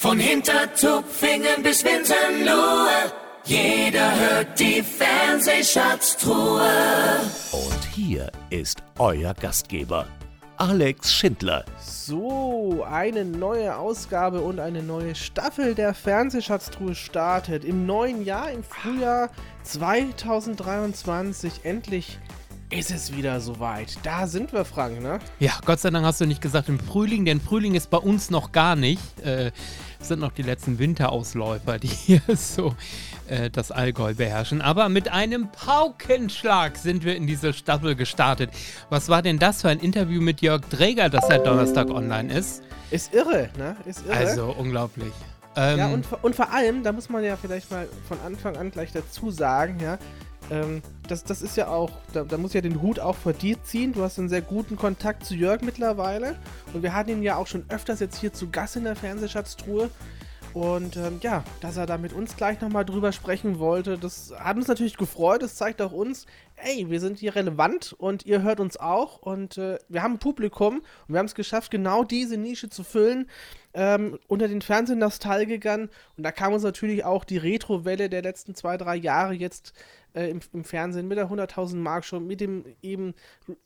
Von Hintertupfingen bis Winterlohe, jeder hört die Fernsehschatztruhe. Und hier ist euer Gastgeber, Alex Schindler. So, eine neue Ausgabe und eine neue Staffel der Fernsehschatztruhe startet. Im neuen Jahr, im Frühjahr 2023, endlich ist es wieder soweit. Da sind wir, Frank, ne? Ja, Gott sei Dank hast du nicht gesagt im Frühling, denn Frühling ist bei uns noch gar nicht. Äh, sind noch die letzten Winterausläufer, die hier so äh, das Allgäu beherrschen. Aber mit einem Paukenschlag sind wir in diese Staffel gestartet. Was war denn das für ein Interview mit Jörg Dräger, das seit Donnerstag online ist? Ist irre, ne? Ist irre. Also unglaublich. Ähm, ja, und, und vor allem, da muss man ja vielleicht mal von Anfang an gleich dazu sagen, ja, ähm, das, das ist ja auch, da, da muss ja den Hut auch vor dir ziehen. Du hast einen sehr guten Kontakt zu Jörg mittlerweile. Und wir hatten ihn ja auch schon öfters jetzt hier zu Gast in der Fernsehschatztruhe. Und ähm, ja, dass er da mit uns gleich nochmal drüber sprechen wollte, das hat uns natürlich gefreut. Das zeigt auch uns, ey, wir sind hier relevant und ihr hört uns auch. Und äh, wir haben ein Publikum und wir haben es geschafft, genau diese Nische zu füllen ähm, unter den Fernsehnostalgikern. Und da kam uns natürlich auch die Retro-Welle der letzten zwei, drei Jahre jetzt äh, im, im, Fernsehen mit der 100.000 Mark Show, mit dem eben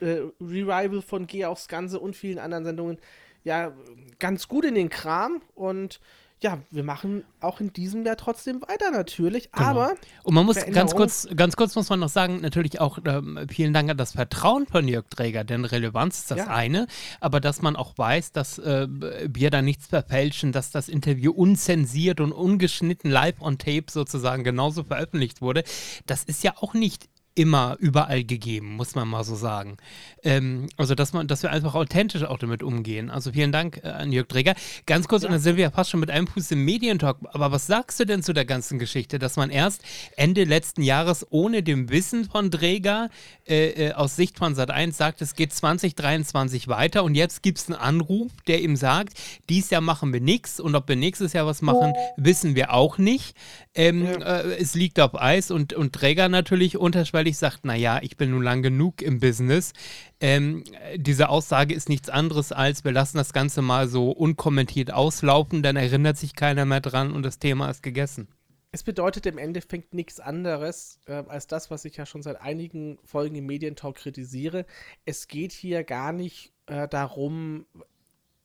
äh, Revival von Geh aufs Ganze und vielen anderen Sendungen ja ganz gut in den Kram und ja, wir machen auch in diesem Jahr trotzdem weiter natürlich, genau. aber und man muss ganz kurz, ganz kurz muss man noch sagen, natürlich auch ähm, vielen Dank an das Vertrauen von Jörg Träger, denn Relevanz ist das ja. eine, aber dass man auch weiß, dass äh, wir da nichts verfälschen, dass das Interview unzensiert und ungeschnitten live on tape sozusagen genauso veröffentlicht wurde, das ist ja auch nicht immer überall gegeben, muss man mal so sagen. Ähm, also, dass, man, dass wir einfach authentisch auch damit umgehen. Also, vielen Dank äh, an Jörg Träger. Ganz kurz, ja. und dann sind wir ja fast schon mit einem Fuß im Medientalk. Aber was sagst du denn zu der ganzen Geschichte, dass man erst Ende letzten Jahres ohne dem Wissen von Träger äh, äh, aus Sicht von Sat1 sagt, es geht 2023 weiter und jetzt gibt es einen Anruf, der ihm sagt, dies Jahr machen wir nichts und ob wir nächstes Jahr was machen, wissen wir auch nicht. Ähm, ja. äh, es liegt auf Eis und, und Träger natürlich unterschwellig sagt, naja, ich bin nun lang genug im Business. Ähm, diese Aussage ist nichts anderes als, wir lassen das Ganze mal so unkommentiert auslaufen, dann erinnert sich keiner mehr dran und das Thema ist gegessen. Es bedeutet im Endeffekt nichts anderes äh, als das, was ich ja schon seit einigen Folgen im Medientalk kritisiere. Es geht hier gar nicht äh, darum,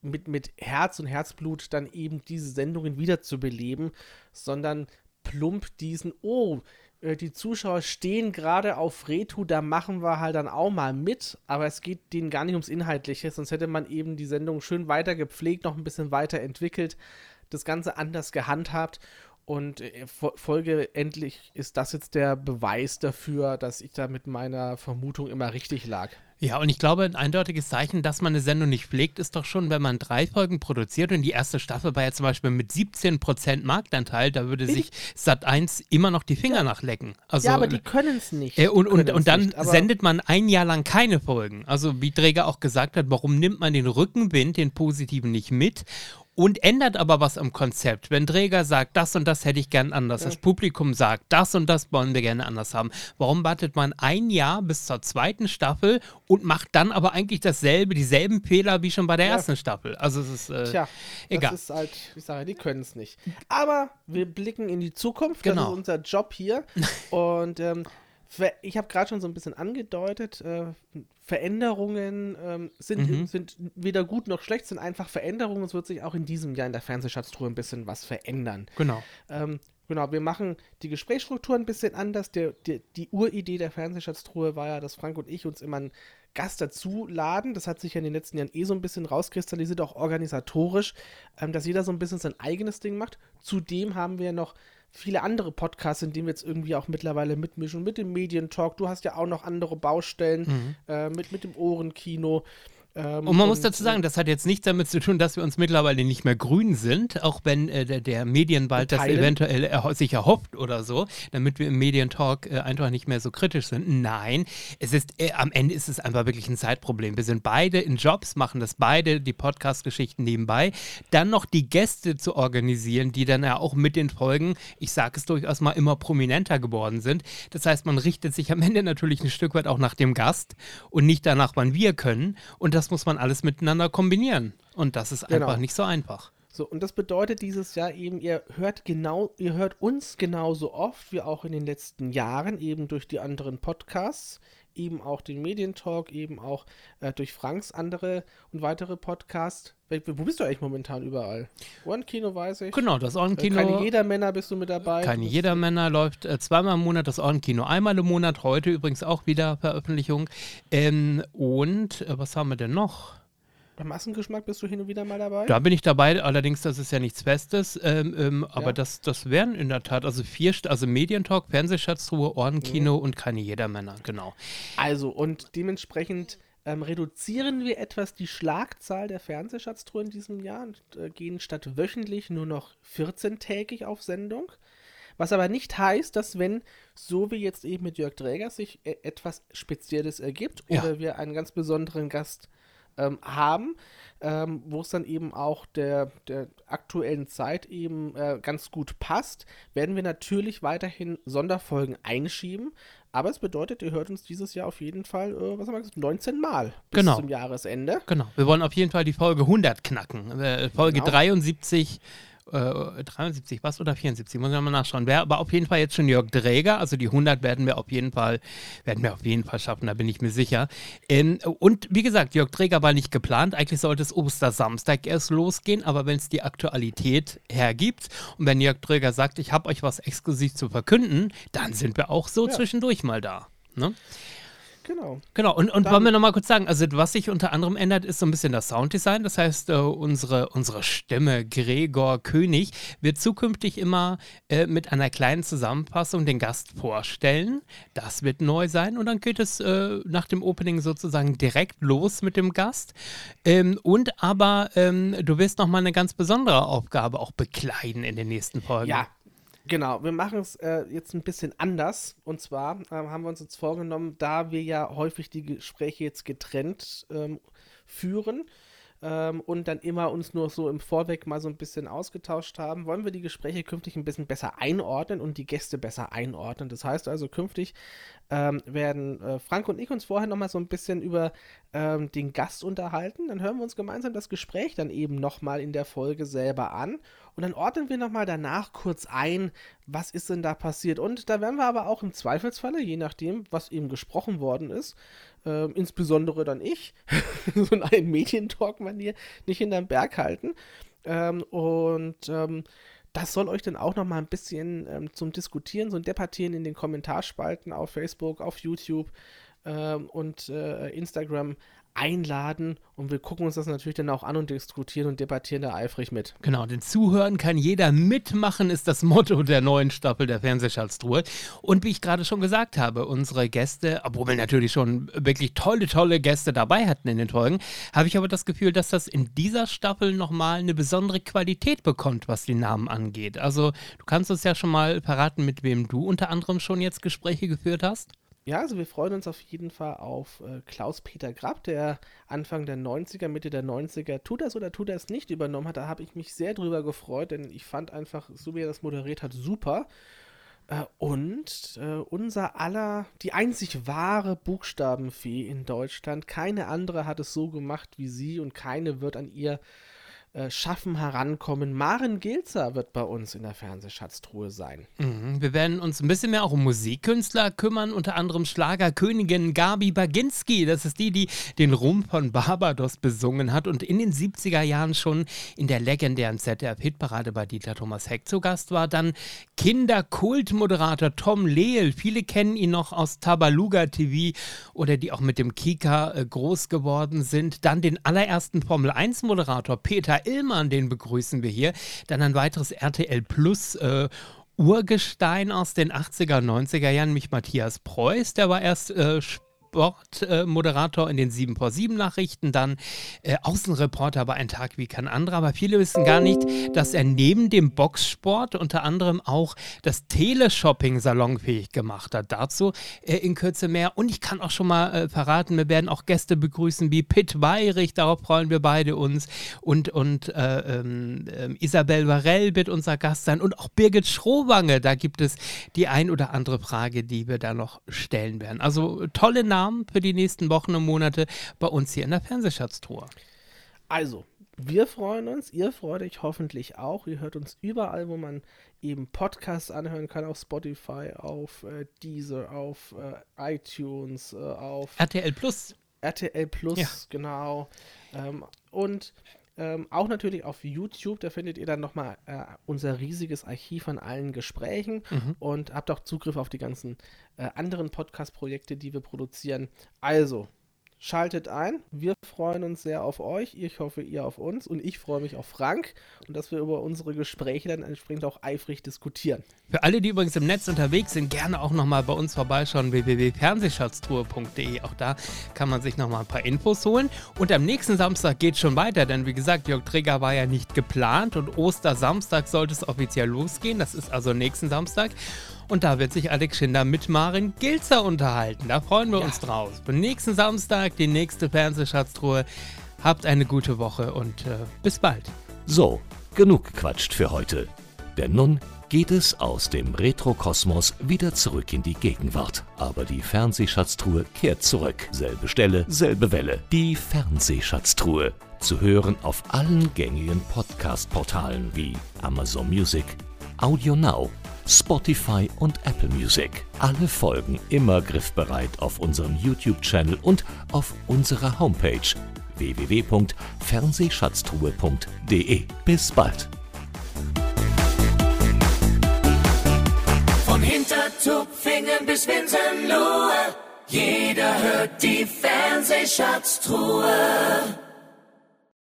mit, mit Herz und Herzblut dann eben diese Sendungen wiederzubeleben, sondern plump diesen, oh, die Zuschauer stehen gerade auf Retu, da machen wir halt dann auch mal mit, aber es geht denen gar nicht ums Inhaltliche, sonst hätte man eben die Sendung schön weiter gepflegt, noch ein bisschen weiter entwickelt, das Ganze anders gehandhabt und äh, Folge endlich ist das jetzt der Beweis dafür, dass ich da mit meiner Vermutung immer richtig lag. Ja, und ich glaube, ein eindeutiges Zeichen, dass man eine Sendung nicht pflegt, ist doch schon, wenn man drei Folgen produziert und die erste Staffel war ja zum Beispiel mit 17% Marktanteil, da würde sich Sat 1 immer noch die Finger ja. nachlecken. Also, ja, aber die können es nicht. Äh, und, und, und dann nicht, sendet man ein Jahr lang keine Folgen. Also, wie Träger auch gesagt hat, warum nimmt man den Rückenwind, den positiven, nicht mit? Und ändert aber was am Konzept. Wenn Träger sagt, das und das hätte ich gern anders, das Publikum sagt, das und das wollen wir gerne anders haben, warum wartet man ein Jahr bis zur zweiten Staffel und macht dann aber eigentlich dasselbe, dieselben Fehler wie schon bei der ja. ersten Staffel? Also es ist äh, Tja, egal. Das ist halt, ich sage, die können es nicht. Aber wir blicken in die Zukunft, genau. das ist unser Job hier und ähm, ich habe gerade schon so ein bisschen angedeutet, äh, Veränderungen ähm, sind, mhm. sind weder gut noch schlecht, sind einfach Veränderungen. Es wird sich auch in diesem Jahr in der Fernsehschatztruhe ein bisschen was verändern. Genau. Ähm, genau, wir machen die Gesprächsstruktur ein bisschen anders. Der, der, die Uridee der Fernsehschatztruhe war ja, dass Frank und ich uns immer einen Gast dazu laden. Das hat sich ja in den letzten Jahren eh so ein bisschen rauskristallisiert, auch organisatorisch, ähm, dass jeder so ein bisschen sein eigenes Ding macht. Zudem haben wir noch viele andere Podcasts, in denen wir jetzt irgendwie auch mittlerweile mitmischen, mit dem Medientalk. Du hast ja auch noch andere Baustellen mhm. äh, mit, mit dem Ohrenkino. Ähm, und man und, muss dazu sagen, das hat jetzt nichts damit zu tun, dass wir uns mittlerweile nicht mehr grün sind, auch wenn äh, der, der, Medienwald das eventuell er, sich erhofft oder so, damit wir im Medientalk äh, einfach nicht mehr so kritisch sind. Nein, es ist äh, am Ende ist es einfach wirklich ein Zeitproblem. Wir sind beide in Jobs, machen das beide, die Podcast-Geschichten nebenbei. Dann noch die Gäste zu organisieren, die dann ja auch mit den Folgen, ich sage es durchaus mal, immer prominenter geworden sind. Das heißt, man richtet sich am Ende natürlich ein Stück weit auch nach dem Gast und nicht danach, wann wir können. Und das muss man alles miteinander kombinieren. Und das ist genau. einfach nicht so einfach. So, und das bedeutet dieses Jahr eben, ihr hört genau, ihr hört uns genauso oft wie auch in den letzten Jahren, eben durch die anderen Podcasts, eben auch den Medientalk, eben auch äh, durch Franks andere und weitere Podcasts. Wo bist du eigentlich momentan überall? Ohrenkino weiß ich. Genau, das Ohrenkino. Äh, keine Jedermänner bist du mit dabei. Keine Jedermänner läuft äh, zweimal im Monat das Ohrenkino, einmal im Monat, heute übrigens auch wieder Veröffentlichung. Ähm, und äh, was haben wir denn noch? Beim Massengeschmack bist du hin und wieder mal dabei? Da bin ich dabei, allerdings, das ist ja nichts Festes. Ähm, ähm, aber Ja. das, das wären in der Tat, also vier, also Medientalk, Fernsehschatztruhe, Ohrenkino und keine Jedermänner, genau. Also, und dementsprechend ähm, reduzieren wir etwas die Schlagzahl der Fernsehschatztruhe in diesem Jahr und äh, gehen statt wöchentlich nur noch 14-tägig auf Sendung. Was aber nicht heißt, dass wenn, so wie jetzt eben mit Jörg Dräger, sich äh, etwas Spezielles ergibt Ja. oder wir einen ganz besonderen Gast ähm, haben, ähm, wo es dann eben auch der, der aktuellen Zeit eben äh, ganz gut passt, werden wir natürlich weiterhin Sonderfolgen einschieben. Aber es bedeutet, ihr hört uns dieses Jahr auf jeden Fall, äh, was haben wir gesagt, 19 Mal bis Genau. zum Jahresende. Genau. Wir wollen auf jeden Fall die Folge 100 knacken. Äh, Folge Genau. 73. Äh, 73 was oder 74, muss ich nochmal nachschauen. Wäre aber auf jeden Fall jetzt schon Jörg Dräger, also die 100 werden wir auf jeden Fall, werden wir auf jeden Fall schaffen, da bin ich mir sicher. Ähm, und wie gesagt, Jörg Dräger war nicht geplant, eigentlich sollte es Ostersamstag erst losgehen, aber wenn es die Aktualität hergibt und wenn Jörg Dräger sagt, ich habe euch was exklusiv zu verkünden, dann sind wir auch so Ja. zwischendurch mal da. Ne? Genau. Genau, und, und Dann- wollen wir nochmal kurz sagen, also was sich unter anderem ändert, ist so ein bisschen das Sounddesign. Das heißt, äh, unsere, unsere Stimme, Gregor König, wird zukünftig immer äh, mit einer kleinen Zusammenfassung den Gast vorstellen. Das wird neu sein und dann geht es äh, nach dem Opening sozusagen direkt los mit dem Gast. Ähm, und aber ähm, du wirst nochmal eine ganz besondere Aufgabe auch bekleiden in den nächsten Folgen. Ja, genau. Wir machen es äh, jetzt ein bisschen anders. Und zwar ähm, haben wir uns jetzt vorgenommen, da wir ja häufig die Gespräche jetzt getrennt ähm, führen ähm, und dann immer uns nur so im Vorweg mal so ein bisschen ausgetauscht haben, wollen wir die Gespräche künftig ein bisschen besser einordnen und die Gäste besser einordnen. Das heißt also, künftig ähm, werden äh, Frank und ich uns vorher nochmal so ein bisschen über ähm, den Gast unterhalten. Dann hören wir uns gemeinsam das Gespräch dann eben nochmal in der Folge selber an. Und dann ordnen wir nochmal danach kurz ein, was ist denn da passiert. Und da werden wir aber auch im Zweifelsfalle, je nachdem, was eben gesprochen worden ist, ähm, insbesondere dann ich, so in einem Medientalk-Manier, nicht hinterm Berg halten. Ähm, und ähm, das soll euch dann auch noch mal ein bisschen ähm, zum Diskutieren, so ein Debattieren in den Kommentarspalten auf Facebook, auf YouTube ähm, und äh, Instagram einladen. Und wir gucken uns das natürlich dann auch an und diskutieren und debattieren da eifrig mit. Genau, denn zuhören kann jeder mitmachen, ist das Motto der neuen Staffel der Fernsehschatztruhe. Und wie ich gerade schon gesagt habe, unsere Gäste, obwohl wir natürlich schon wirklich tolle, tolle Gäste dabei hatten in den Folgen, habe ich aber das Gefühl, dass das in dieser Staffel nochmal eine besondere Qualität bekommt, was die Namen angeht. Also du kannst uns ja schon mal verraten, mit wem du unter anderem schon jetzt Gespräche geführt hast. Ja, also wir freuen uns auf jeden Fall auf äh, Klaus-Peter Grapp, der Anfang der 90er, Mitte der 90er Tut das oder Tut das nicht übernommen hat. Da habe ich mich sehr drüber gefreut, denn ich fand einfach, so wie er das moderiert hat, super. Äh, und äh, unser aller, die einzig wahre Buchstabenfee in Deutschland, keine andere hat es so gemacht wie sie und keine wird an ihr äh, Schaffen herankommen. Maren Gilzer wird bei uns in der Fernsehschatztruhe sein. Mhm. Wir werden uns ein bisschen mehr auch um Musikkünstler kümmern, unter anderem Schlagerkönigin Gabi Baginski. Das ist die, die den Ruhm von Barbados besungen hat und in den 70er Jahren schon in der legendären ZDF-Hitparade bei Dieter Thomas Heck zu Gast war. Dann Kinderkultmoderator Tom Lehl. Viele kennen ihn noch aus Tabaluga TV oder die auch mit dem Kika äh, groß geworden sind. Dann den allerersten Formel-1-Moderator Peter Illmann, den begrüßen wir hier. Dann ein weiteres RTL Plus äh, Urgestein aus den 80er, 90er Jahren, mich Matthias Preuß, der war erst äh, Sportmoderator in den 7 vor 7 Nachrichten, dann äh, Außenreporter bei Ein Tag wie kein anderer. Aber viele wissen gar nicht, dass er neben dem Boxsport unter anderem auch das Teleshopping salonfähig gemacht hat. Dazu äh, in Kürze mehr. Und ich kann auch schon mal äh, verraten, wir werden auch Gäste begrüßen wie Pitt Weirich, darauf freuen wir beide uns. Und, und äh, ähm, ähm, Isabel Varell wird unser Gast sein und auch Birgit Schrowange. Da gibt es die ein oder andere Frage, die wir da noch stellen werden. Also tolle Namen für die nächsten Wochen und Monate bei uns hier in der Fernsehschatztruhe. Also, Wir freuen uns, ihr freut euch hoffentlich auch. Ihr hört uns überall, wo man eben Podcasts anhören kann, auf Spotify, auf äh, Deezer, auf äh, iTunes, äh, auf RTL Plus. RTL Plus, ja. genau. Ähm, und ähm, auch natürlich auf YouTube, da findet ihr dann nochmal äh, unser riesiges Archiv an allen Gesprächen mhm. und habt auch Zugriff auf die ganzen äh, anderen Podcast-Projekte, die wir produzieren. Also, Schaltet ein. Wir freuen uns sehr auf euch. Ich hoffe, ihr auf uns. Und ich freue mich auf Frank und dass wir über unsere Gespräche dann entsprechend auch eifrig diskutieren. Für alle, die übrigens im Netz unterwegs sind, gerne auch nochmal bei uns vorbeischauen. www.fernsehschatztruhe.de. Auch da kann man sich nochmal ein paar Infos holen. Und am nächsten Samstag geht es schon weiter, denn wie gesagt, Jörg Träger war ja nicht geplant und Ostersamstag sollte es offiziell losgehen. Das ist also nächsten Samstag. Und da wird sich Alex Schinder mit Marin Gilzer unterhalten. Da freuen wir ja. uns drauf. Für nächsten Samstag die nächste Fernsehschatztruhe. Habt eine gute Woche und äh, bis bald. So, genug gequatscht für heute. Denn nun geht es aus dem Retrokosmos wieder zurück in die Gegenwart. Aber die Fernsehschatztruhe kehrt zurück. Selbe Stelle, selbe Welle. Die Fernsehschatztruhe. Zu hören auf allen gängigen Podcast-Portalen wie Amazon Music, Audio Now Spotify und Apple Music. Alle Folgen immer griffbereit auf unserem YouTube-Channel und auf unserer Homepage www.fernsehschatztruhe.de. Bis bald. Von Hintertupfingen bis Winsenlohe, jeder hört die Fernsehschatztruhe.